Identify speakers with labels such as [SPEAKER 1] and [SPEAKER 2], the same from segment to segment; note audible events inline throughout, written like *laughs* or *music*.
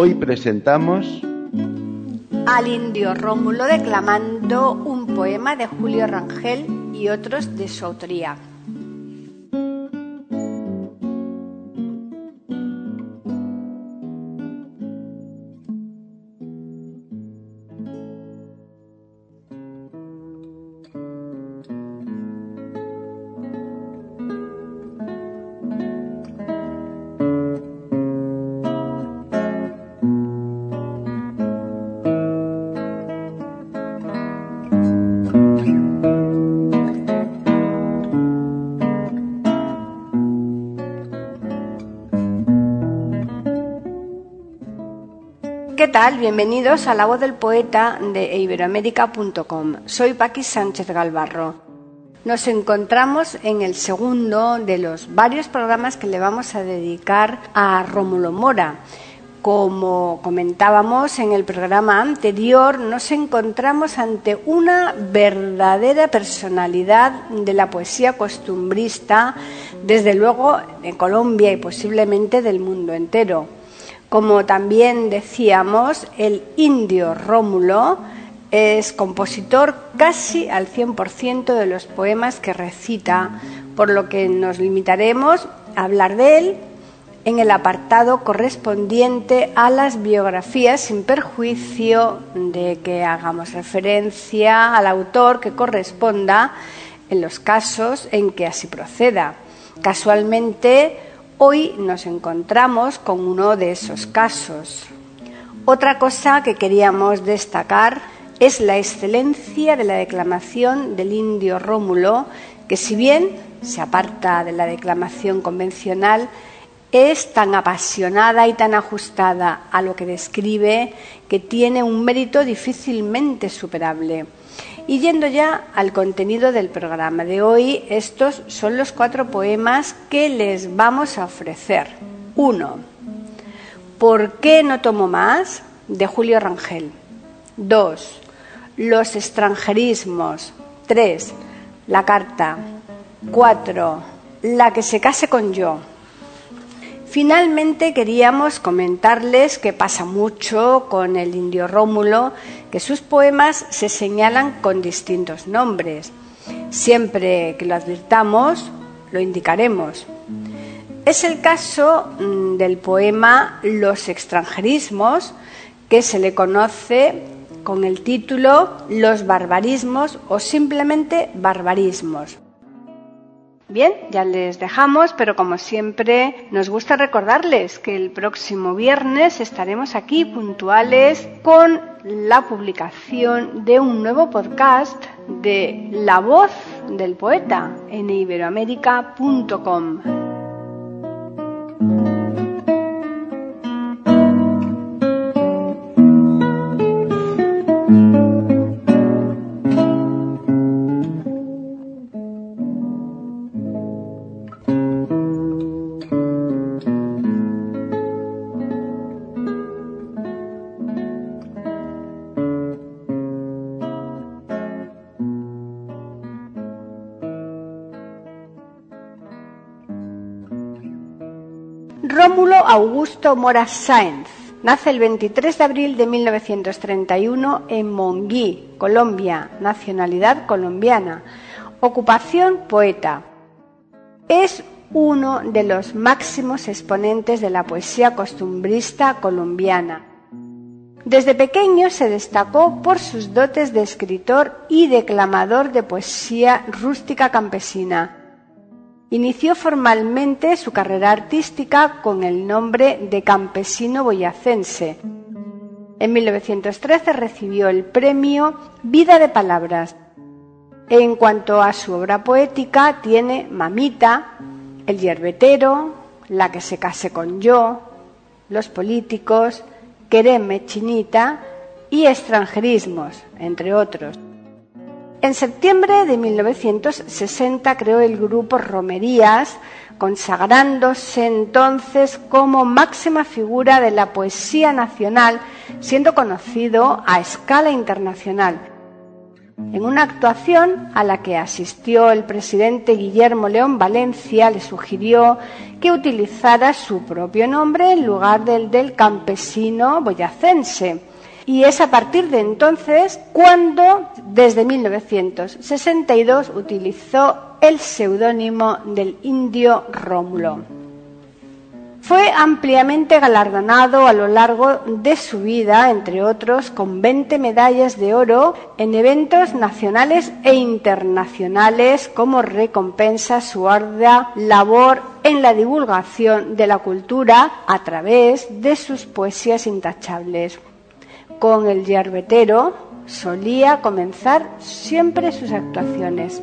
[SPEAKER 1] Hoy presentamos
[SPEAKER 2] al indio Rómulo declamando un poema de Julio Rangel y otros de su autoría. ¿Qué tal? Bienvenidos a La Voz del Poeta de iberoamérica.com. Soy Paqui Sánchez Galvarro. Nos encontramos en el segundo de los varios programas que le vamos a dedicar a Rómulo Mora. Como comentábamos en el programa anterior, nos encontramos ante una verdadera personalidad de la poesía costumbrista, desde luego de Colombia y posiblemente del mundo entero. Como también decíamos, el indio Rómulo es compositor casi al 100% de los poemas que recita, por lo que nos limitaremos a hablar de él en el apartado correspondiente a las biografías sin perjuicio de que hagamos referencia al autor que corresponda en los casos en que así proceda. Casualmente, Hoy nos encontramos con uno de esos casos. Otra cosa que queríamos destacar es la excelencia de la declamación del indio Rómulo, que si bien se aparta de la declamación convencional, es tan apasionada y tan ajustada a lo que describe que tiene un mérito difícilmente superable. Y yendo ya al contenido del programa de hoy, estos son los cuatro poemas que les vamos a ofrecer. Uno, ¿Por qué no tomo más? de Julio Rangel. Dos, Los extranjerismos. Tres, La carta. Cuatro, La que se case con yo. Finalmente queríamos comentarles que pasa mucho con el indio Rómulo, que sus poemas se señalan con distintos nombres. Siempre que lo advirtamos, lo indicaremos. Es el caso mm, del poema Los extranjerismos, que se le conoce con el título Los barbarismos o simplemente barbarismos. Bien, ya les dejamos, pero como siempre nos gusta recordarles que el próximo viernes estaremos aquí puntuales con la publicación de un nuevo podcast de La voz del poeta en iberoamérica.com. Augusto Mora Sáenz nace el 23 de abril de 1931 en Monguí, Colombia, nacionalidad colombiana, ocupación poeta. Es uno de los máximos exponentes de la poesía costumbrista colombiana. Desde pequeño se destacó por sus dotes de escritor y declamador de poesía rústica campesina Inició formalmente su carrera artística con el nombre de campesino boyacense. En 1913 recibió el premio Vida de Palabras En cuanto a su obra poética, tiene Mamita, El yerbetero, La que se case con yo, Los políticos, Quereme chinita y Extranjerismos, entre otros. En septiembre de 1960 creó el grupo Romerías, consagrándose entonces como máxima figura de la poesía nacional, siendo conocido a escala internacional. En una actuación a la que asistió el presidente Guillermo León Valencia, le sugirió que utilizara su propio nombre en lugar del del campesino boyacense. Y es a partir de entonces cuando, desde 1962, utilizó el seudónimo del indio Rómulo. Fue ampliamente galardonado a lo largo de su vida, entre otros, con 20 medallas de oro en eventos nacionales e internacionales como recompensa a su ardua labor en la divulgación de la cultura a través de sus poesías intachables. Con el yerbetero solía comenzar siempre sus actuaciones.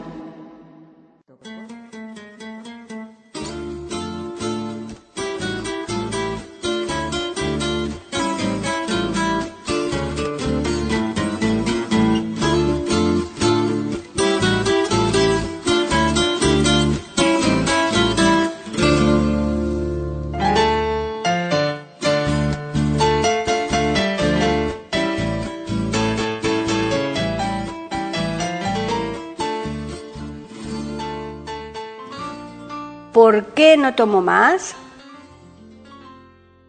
[SPEAKER 2] ¿Por qué no tomo más?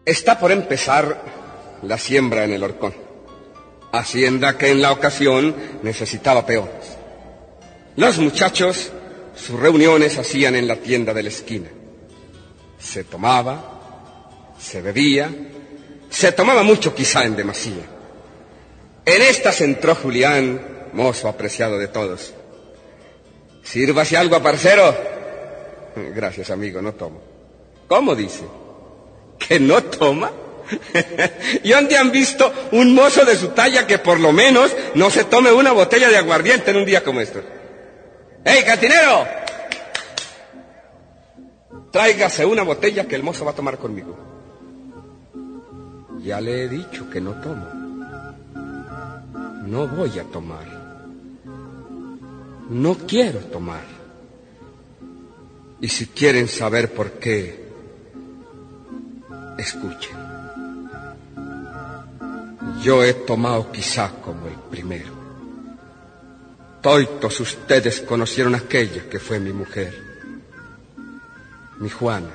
[SPEAKER 3] Está por empezar la siembra en el horcón. Hacienda que en la ocasión necesitaba peones. Los muchachos sus reuniones hacían en la tienda de la esquina. Se tomaba, se bebía, se tomaba mucho quizá en demasía. En estas entró Julián, mozo apreciado de todos. Sírvase algo, parcero. *laughs* Gracias, amigo, no tomo. ¿Cómo dice? ¿Que no toma? *laughs* ¿Y dónde han visto un mozo de su talla que por lo menos no se tome una botella de aguardiente en un día como este? ¡Ey, cantinero! Tráigase una botella que el mozo va a tomar conmigo. Ya le he dicho que no tomo. No voy a tomar. No quiero tomar. Y si quieren saber por qué, escuchen. Yo he tomado quizá como el primero. Toitos ustedes conocieron aquella que fue mi mujer, mi Juana.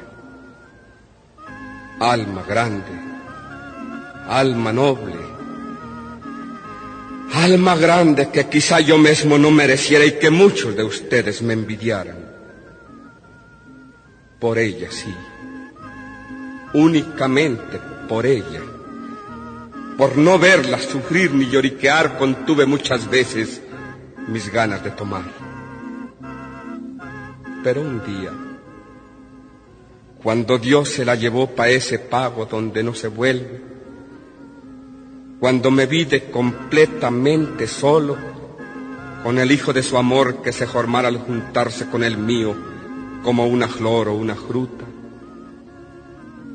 [SPEAKER 3] Alma grande, alma noble, alma grande que quizá yo mismo no mereciera y que muchos de ustedes me envidiaran. Por ella, sí. Únicamente por ella. Por no verla sufrir ni lloriquear contuve muchas veces mis ganas de tomar. Pero un día, cuando Dios se la llevó pa' ese pago donde no se vuelve, cuando me vi de completamente solo, con el hijo de su amor que se formara al juntarse con el mío, como una flor o una fruta,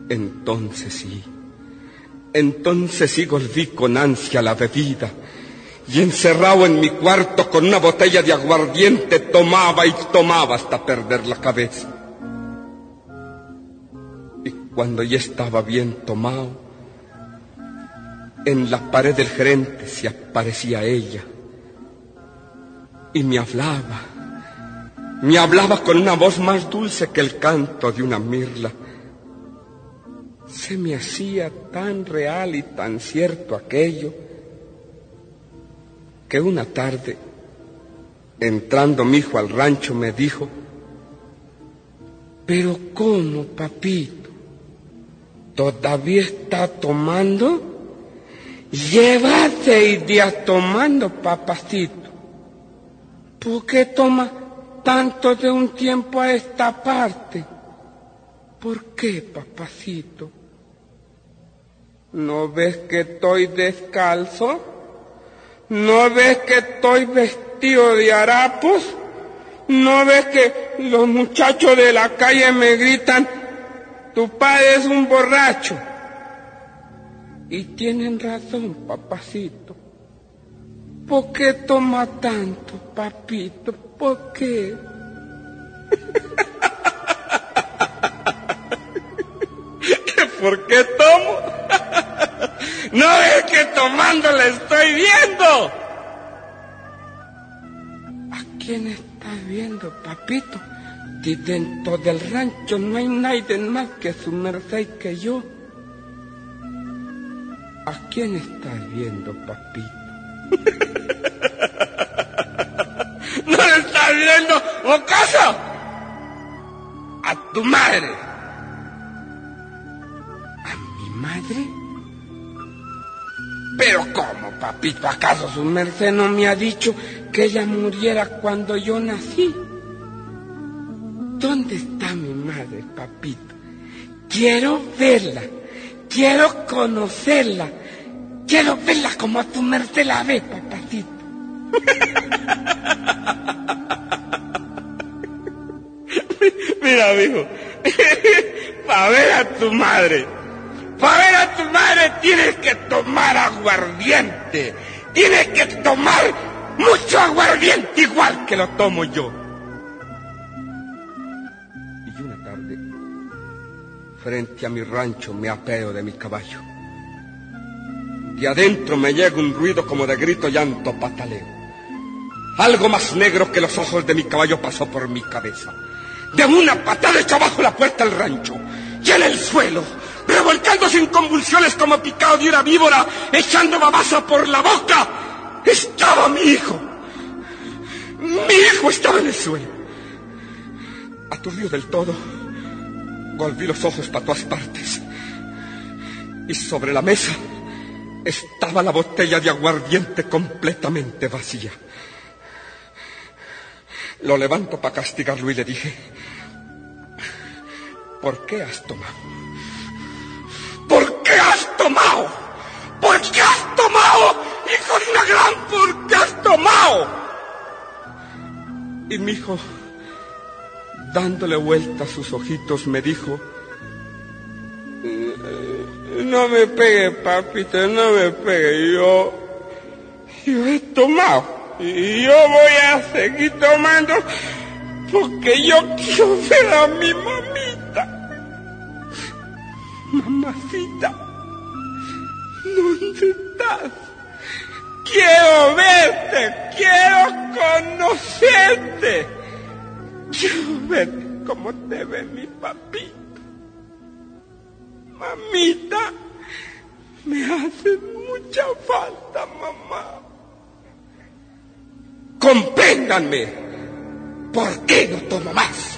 [SPEAKER 3] entonces sí, entonces sí volví con ansia la bebida y encerrado en mi cuarto con una botella de aguardiente tomaba y tomaba hasta perder la cabeza. Y cuando ya estaba bien tomado, en la pared del gerente se aparecía ella y me hablaba me hablaba con una voz más dulce que el canto de una mirla. Se me hacía tan real y tan cierto aquello que una tarde, entrando mi hijo al rancho, me dijo, pero ¿cómo, papito? ¿Todavía está tomando? Llévate y días tomando, papacito. ¿Por qué toma tanto de un tiempo a esta parte? ¿Por qué, papacito? ¿No ves que estoy descalzo? ¿No ves que estoy vestido de harapos? ¿No ves que los muchachos de la calle me gritan, tu padre es un borracho? Y tienen razón, papacito. ¿Por qué toma tanto, papito? ¿Por qué? *laughs* ¿Que ¿Por qué tomo? *laughs* ¿No es que tomando le estoy viendo? ¿A quién estás viendo, papito? Si dentro del rancho no hay nadie más que su merced y que yo. ¿A quién estás viendo, papito? *laughs* estás viendo, ocaso? A tu madre. ¿A mi madre? Pero ¿cómo, papito? ¿Acaso su merced no me ha dicho que ella muriera cuando yo nací? ¿Dónde está mi madre, papito? Quiero verla, quiero conocerla, quiero verla como a tu merced la ve, papacito. *laughs* Mira, mijo, para ver a tu madre, para ver a tu madre tienes que tomar aguardiente, tienes que tomar mucho aguardiente igual que lo tomo yo. Y una tarde, frente a mi rancho, me apeo de mi caballo. De adentro me llega un ruido como de grito, llanto, pataleo. Algo más negro que los ojos de mi caballo pasó por mi cabeza. De una patada echó abajo la puerta del rancho y en el suelo, revolcándose en convulsiones como picado de una víbora, echando babasa por la boca, estaba mi hijo. Mi hijo estaba en el suelo. Aturdido del todo, volví los ojos para todas partes. Y sobre la mesa estaba la botella de aguardiente completamente vacía. Lo levanto para castigarlo y le dije, ¿por qué has tomado? ¿Por qué has tomado? ¿Por qué has tomado? Hijo de una gran, ¿por qué has tomado? Y mi hijo, dándole vuelta a sus ojitos, me dijo, no me pegue, papito, no me pegue, yo, yo he tomado. Y yo voy a seguir tomando porque yo quiero ver a mi mamita. Mamacita, ¿dónde estás? Quiero verte, quiero conocerte. Quiero verte como te ve mi papito. Mamita, me hace mucha falta, mamá compréndanme, ¿por qué no tomo más?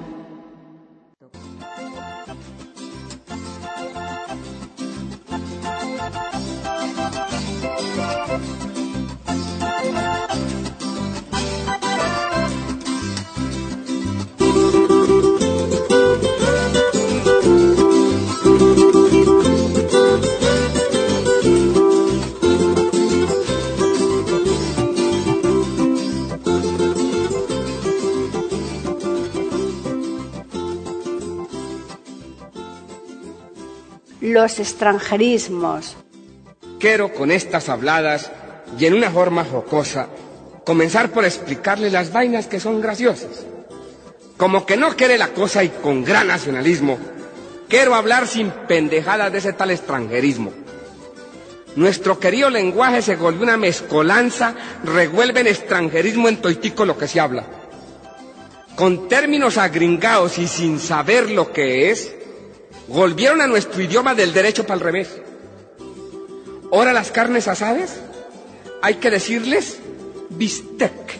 [SPEAKER 2] Los extranjerismos.
[SPEAKER 3] Quiero con estas habladas y en una forma jocosa comenzar por explicarle las vainas que son graciosas. Como que no quiere la cosa y con gran nacionalismo, quiero hablar sin pendejadas de ese tal extranjerismo. Nuestro querido lenguaje se volvió una mezcolanza, revuelven extranjerismo en toitico lo que se habla. Con términos agringados y sin saber lo que es, volvieron a nuestro idioma del derecho para el revés. Ahora las carnes asadas hay que decirles bistec.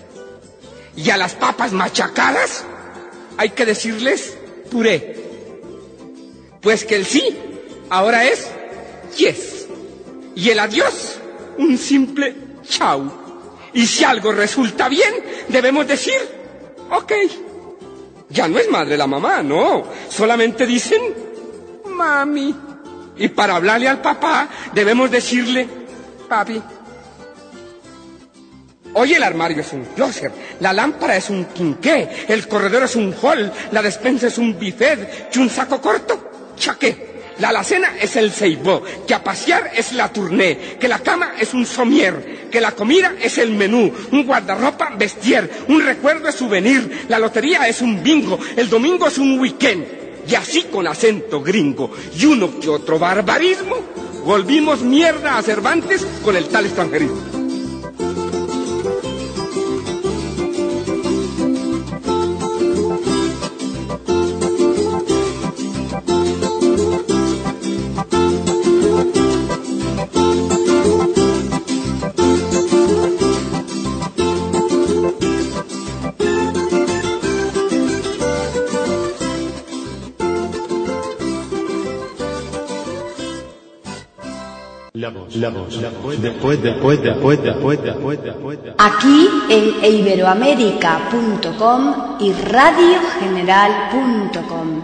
[SPEAKER 3] Y a las papas machacadas hay que decirles puré. Pues que el sí ahora es yes. Y el adiós un simple chau. Y si algo resulta bien, debemos decir, ok. Ya no es madre la mamá, no. Solamente dicen mami. Y para hablarle al papá debemos decirle papi. Hoy el armario es un closet, la lámpara es un quinqué, el corredor es un hall, la despensa es un buffet, y un saco corto, chaqué. La alacena es el ceibó, que a pasear es la tournée, que la cama es un somier, que la comida es el menú, un guardarropa vestier, un recuerdo es souvenir, la lotería es un bingo, el domingo es un weekend. Y así con acento gringo y uno que otro barbarismo, volvimos mierda a Cervantes con el tal extranjerismo.
[SPEAKER 4] La voz, la voz, después, después, después, después, después, después, después.
[SPEAKER 2] Aquí en iberoamérica.com y radiogeneral.com.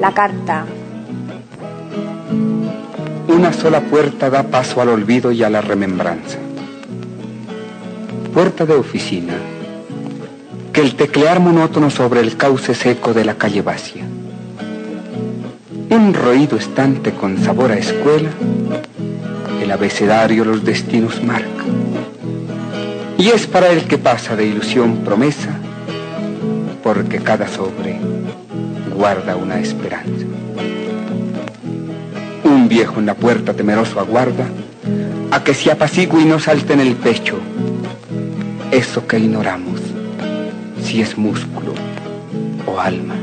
[SPEAKER 2] La carta.
[SPEAKER 5] Una sola puerta da paso al olvido y a la remembranza. Puerta de oficina, que el teclear monótono sobre el cauce seco de la calle vacía. Un roído estante con sabor a escuela, el abecedario los destinos marca. Y es para el que pasa de ilusión promesa, porque cada sobre guarda una esperanza. Un viejo en la puerta temeroso aguarda a que se apacigue y no salte en el pecho eso que ignoramos, si es músculo o alma.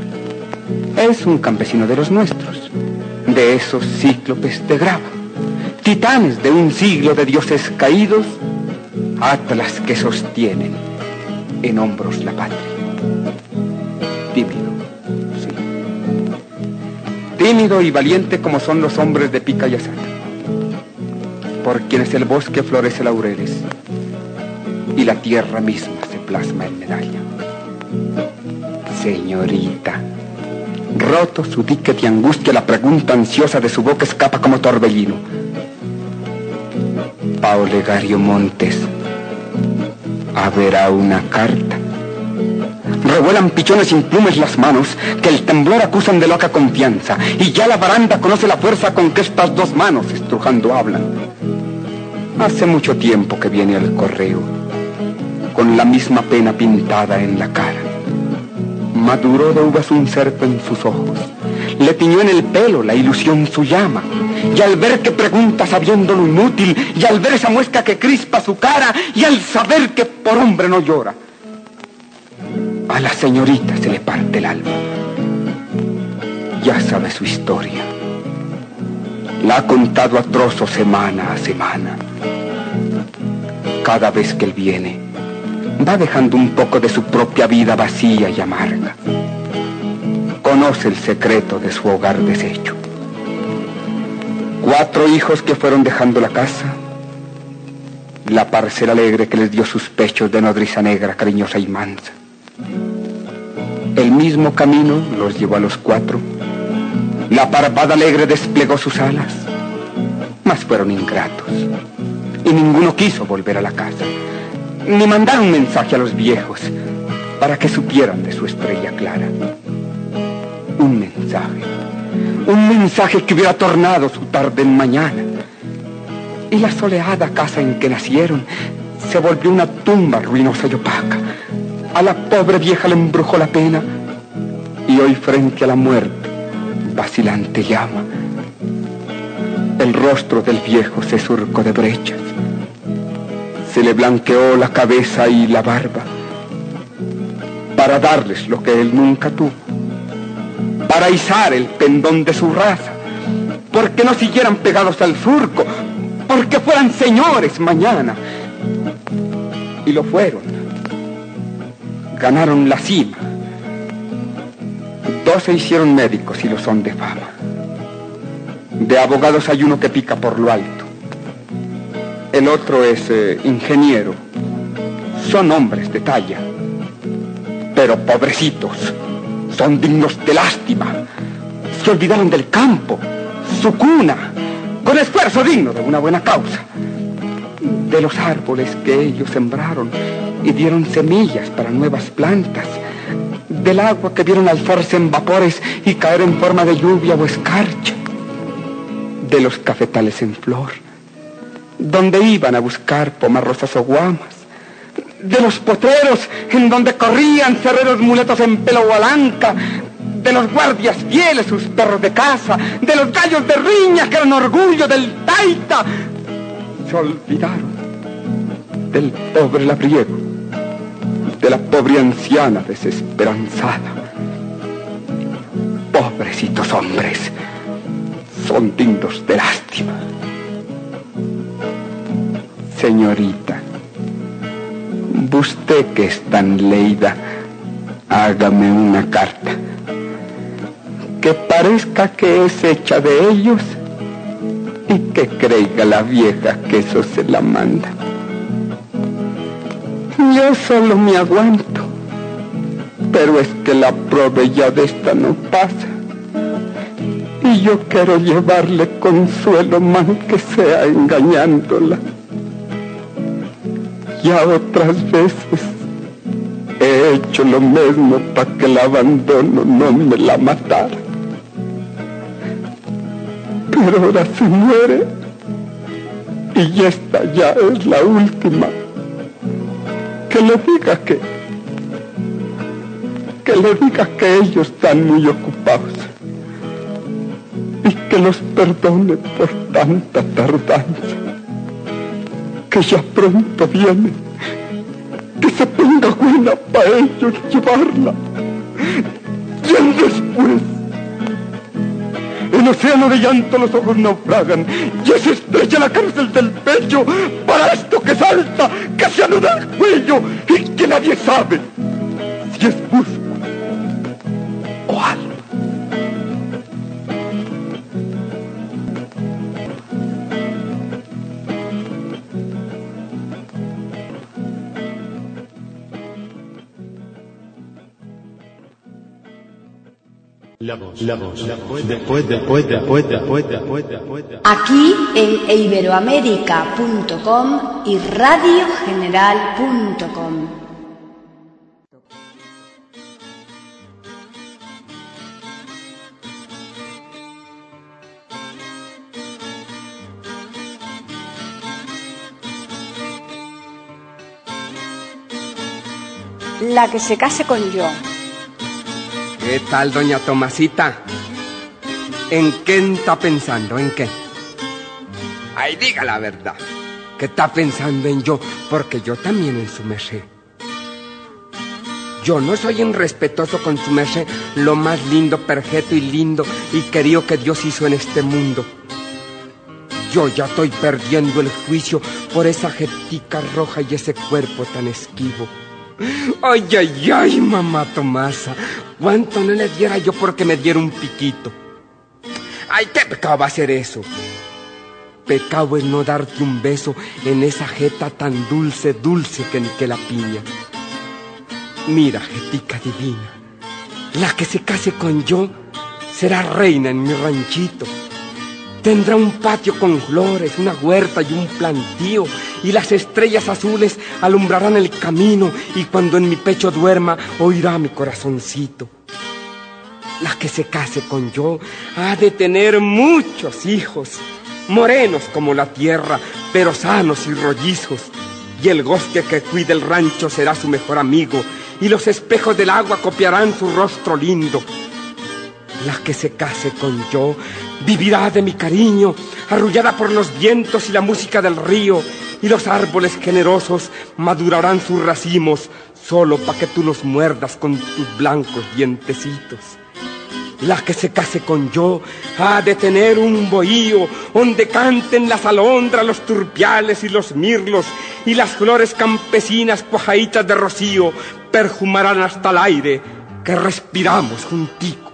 [SPEAKER 5] Es un campesino de los nuestros, de esos cíclopes de grava, titanes de un siglo de dioses caídos, atlas que sostienen en hombros la patria. Tímido, sí. Tímido y valiente como son los hombres de pica y asada, por quienes el bosque florece laureles y la tierra misma se plasma en medalla. Señorita, roto su dique de angustia, la pregunta ansiosa de su boca escapa como torbellino. Paulegario Montes, haberá una carta. Revuelan pichones sin plumes las manos, que el temblor acusan de loca confianza, y ya la baranda conoce la fuerza con que estas dos manos estrujando hablan. Hace mucho tiempo que viene el correo, con la misma pena pintada en la cara. Maduró de uvas un cerco en sus ojos, le tiñó en el pelo la ilusión su llama, y al ver que pregunta sabiendo lo inútil, y al ver esa muesca que crispa su cara, y al saber que por hombre no llora, a la señorita se le parte el alma. Ya sabe su historia. La ha contado a trozos semana a semana. Cada vez que él viene, va dejando un poco de su propia vida vacía y amarga. Conoce el secreto de su hogar deshecho. Cuatro hijos que fueron dejando la casa, la parcela alegre que les dio sus pechos de nodriza negra, cariñosa y mansa. El mismo camino los llevó a los cuatro. La parvada alegre desplegó sus alas, mas fueron ingratos. Y ninguno quiso volver a la casa, mandar un mensaje a los viejos para que supieran de su estrella clara. Un mensaje, un mensaje que hubiera tornado su tarde en mañana. Y la soleada casa en que nacieron se volvió una tumba ruinosa y opaca. A la pobre vieja le embrujó la pena y hoy frente a la muerte, vacilante llama. El rostro del viejo se surcó de brechas. Se le blanqueó la cabeza y la barba para darles lo que él nunca tuvo, para izar el pendón de su raza, porque no siguieran pegados al surco, porque fueran señores mañana. Y lo fueron. Ganaron la cima. Dos se hicieron médicos y lo son de fama. De abogados hay uno que pica por lo alto. El otro es eh, ingeniero. Son hombres de talla. Pero pobrecitos, son dignos de lástima. Se olvidaron del campo, su cuna, con esfuerzo digno de una buena causa. De los árboles que ellos sembraron y dieron semillas para nuevas plantas. Del agua que vieron alzarse en vapores y caer en forma de lluvia o escarcha. De los cafetales en flor, donde iban a buscar pomarrosas o guamas de los potreros en donde corrían cerreros muletos en pelo gualanca, de los guardias fieles, sus perros de casa, de los gallos de riña que eran orgullo del taita. Se olvidaron del pobre labriego, de la pobre anciana desesperanzada. Pobrecitos hombres, son dignos de lástima. Señorita, usted que es tan leída, hágame una carta que parezca que es hecha de ellos y que creiga la vieja que eso se la manda. Yo solo me aguanto, pero es que la prove ya de esta no pasa. Y yo quiero llevarle consuelo más que sea engañándola. Ya otras veces he hecho lo mismo para que el abandono no me la matara. Pero ahora se muere y esta ya es la última. Que le diga que... Que le diga que ellos están muy ocupados y que los perdone por tanta tardanza que ya pronto viene, que se ponga buena para ellos llevarla. Y después, el océano de llanto los ojos naufragan y es estrecha la cárcel del pecho para esto que salta, que se anuda el cuello y que nadie sabe si es busco
[SPEAKER 4] La voz, la voz, la voz, después, después, después, después, después, después.
[SPEAKER 2] Aquí en iberoamérica.com y radiogeneral.com. La que se case con yo.
[SPEAKER 3] ¿Qué tal, doña Tomasita? ¿En qué está pensando? ¿En qué? Ay, diga la verdad. ¿Qué está pensando en yo? Porque yo también en su merced. Yo no soy irrespetuoso con su merced, lo más lindo, perfecto y lindo y querido que Dios hizo en este mundo. Yo ya estoy perdiendo el juicio por esa jetica roja y ese cuerpo tan esquivo. Ay, ay, ay, mamá Tomasa, cuánto no le diera yo porque me diera un piquito. Ay, qué pecado va a ser eso. Pecado es no darte un beso en esa jeta tan dulce, dulce que ni que la piña. Mira, jetica divina, la que se case con yo será reina en mi ranchito. Tendrá un patio con flores, una huerta y un plantío y las estrellas azules alumbrarán el camino y cuando en mi pecho duerma oirá mi corazoncito. La que se case con yo ha de tener muchos hijos, morenos como la tierra, pero sanos y rollizos. Y el bosque que cuida el rancho será su mejor amigo, y los espejos del agua copiarán su rostro lindo. La que se case con yo vivirá de mi cariño, arrullada por los vientos y la música del río, y los árboles generosos madurarán sus racimos solo para que tú los muerdas con tus blancos dientecitos. La que se case con yo ha de tener un bohío donde canten las alondras, los turpiales y los mirlos, y las flores campesinas cuajaditas de rocío perfumarán hasta el aire que respiramos junticos.